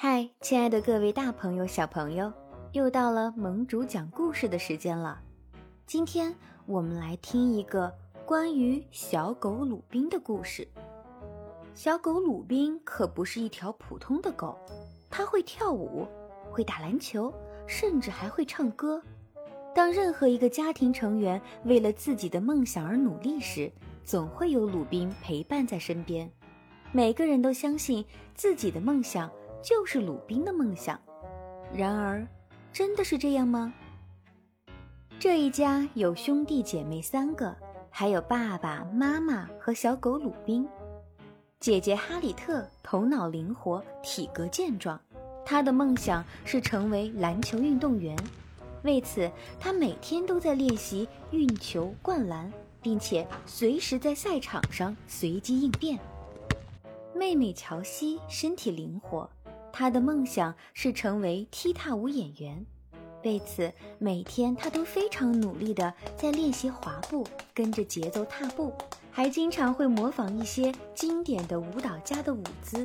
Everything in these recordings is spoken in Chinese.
嗨，亲爱的各位大朋友、小朋友，又到了盟主讲故事的时间了。今天我们来听一个关于小狗鲁宾的故事。小狗鲁宾可不是一条普通的狗，它会跳舞，会打篮球，甚至还会唱歌。当任何一个家庭成员为了自己的梦想而努力时，总会有鲁宾陪伴在身边。每个人都相信自己的梦想。就是鲁宾的梦想，然而，真的是这样吗？这一家有兄弟姐妹三个，还有爸爸妈妈和小狗鲁宾。姐姐哈里特头脑灵活，体格健壮，她的梦想是成为篮球运动员。为此，她每天都在练习运球、灌篮，并且随时在赛场上随机应变。妹妹乔西身体灵活。他的梦想是成为踢踏舞演员，为此每天他都非常努力地在练习滑步，跟着节奏踏步，还经常会模仿一些经典的舞蹈家的舞姿。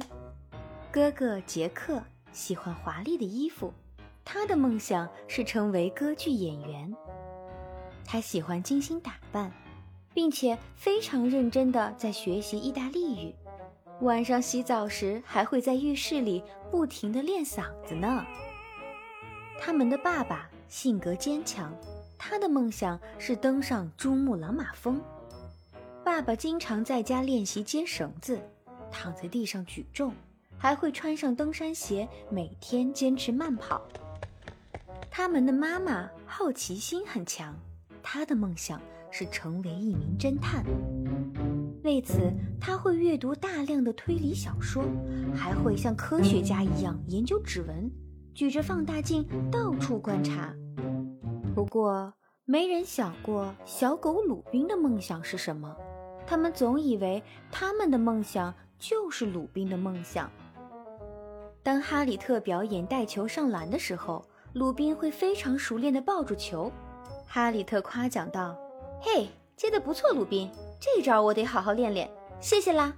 哥哥杰克喜欢华丽的衣服，他的梦想是成为歌剧演员。他喜欢精心打扮，并且非常认真地在学习意大利语。晚上洗澡时，还会在浴室里不停地练嗓子呢。他们的爸爸性格坚强，他的梦想是登上珠穆朗玛峰。爸爸经常在家练习接绳子，躺在地上举重，还会穿上登山鞋，每天坚持慢跑。他们的妈妈好奇心很强，她的梦想是成为一名侦探。为此，他会阅读大量的推理小说，还会像科学家一样研究指纹，举着放大镜到处观察。不过，没人想过小狗鲁宾的梦想是什么。他们总以为他们的梦想就是鲁宾的梦想。当哈里特表演带球上篮的时候，鲁宾会非常熟练地抱住球。哈里特夸奖道：“嘿，接得不错，鲁宾。”这招我得好好练练，谢谢啦。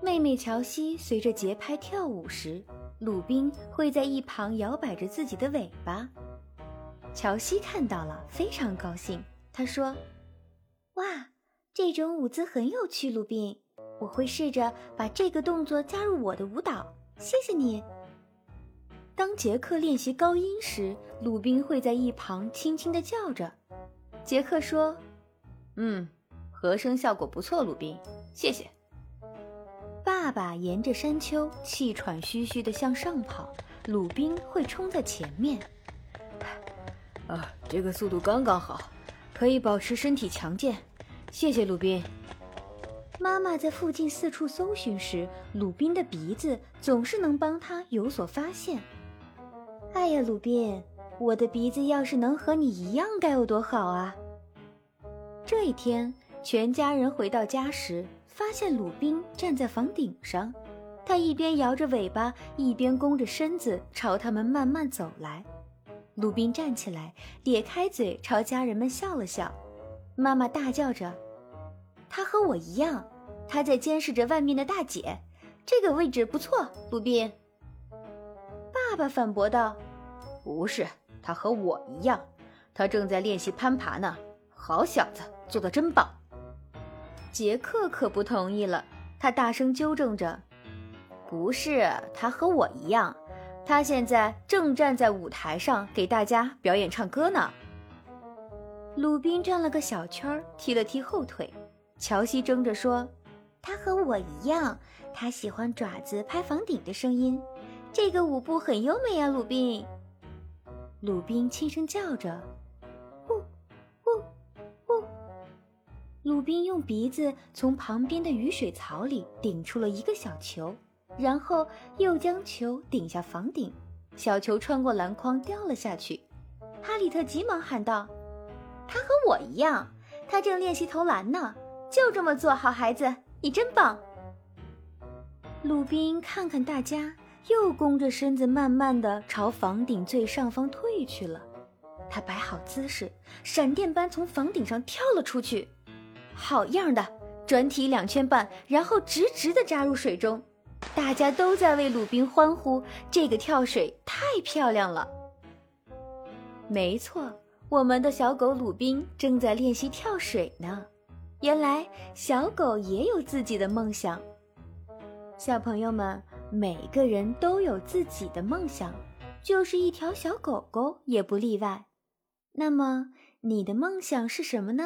妹妹乔西随着节拍跳舞时，鲁宾会在一旁摇摆着自己的尾巴。乔西看到了，非常高兴。他说：“哇，这种舞姿很有趣，鲁宾，我会试着把这个动作加入我的舞蹈。谢谢你。”当杰克练习高音时，鲁宾会在一旁轻轻地叫着。杰克说：“嗯。”和声效果不错，鲁宾，谢谢。爸爸沿着山丘气喘吁吁地向上跑，鲁宾会冲在前面。啊，这个速度刚刚好，可以保持身体强健。谢谢，鲁宾。妈妈在附近四处搜寻时，鲁宾的鼻子总是能帮他有所发现。哎呀，鲁宾，我的鼻子要是能和你一样，该有多好啊！这一天。全家人回到家时，发现鲁宾站在房顶上。他一边摇着尾巴，一边弓着身子朝他们慢慢走来。鲁宾站起来，咧开嘴朝家人们笑了笑。妈妈大叫着：“他和我一样，他在监视着外面的大姐。这个位置不错，鲁宾。”爸爸反驳道：“不是，他和我一样，他正在练习攀爬呢。好小子，做得真棒！”杰克可不同意了，他大声纠正着：“不是，他和我一样，他现在正站在舞台上给大家表演唱歌呢。”鲁宾转了个小圈，踢了踢后腿。乔西争着说：“他和我一样，他喜欢爪子拍房顶的声音，这个舞步很优美啊，鲁宾。”鲁宾轻声叫着。鲁宾用鼻子从旁边的雨水槽里顶出了一个小球，然后又将球顶下房顶，小球穿过篮筐掉了下去。哈里特急忙喊道：“他和我一样，他正练习投篮呢。就这么做好孩子，你真棒。”鲁宾看看大家，又弓着身子，慢慢的朝房顶最上方退去了。他摆好姿势，闪电般从房顶上跳了出去。好样的！转体两圈半，然后直直的扎入水中。大家都在为鲁宾欢呼，这个跳水太漂亮了。没错，我们的小狗鲁宾正在练习跳水呢。原来小狗也有自己的梦想。小朋友们，每个人都有自己的梦想，就是一条小狗狗也不例外。那么，你的梦想是什么呢？